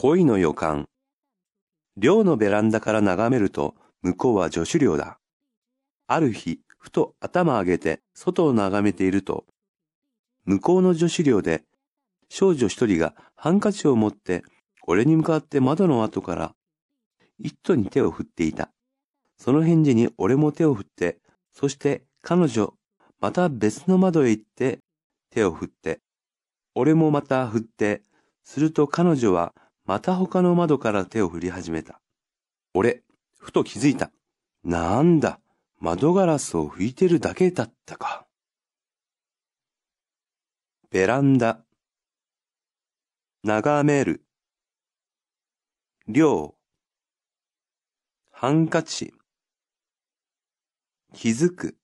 恋の予感。寮のベランダから眺めると、向こうは女子寮だ。ある日、ふと頭上げて外を眺めていると、向こうの女子寮で、少女一人がハンカチを持って、俺に向かって窓の後から、一途に手を振っていた。その返事に俺も手を振って、そして彼女、また別の窓へ行って手を振って、俺もまた振って、すると彼女はまた他の窓から手を振り始めた。俺、ふと気づいた。なんだ、窓ガラスを拭いてるだけだったか。ベランダ。眺める。量。ハンカチ。気づく。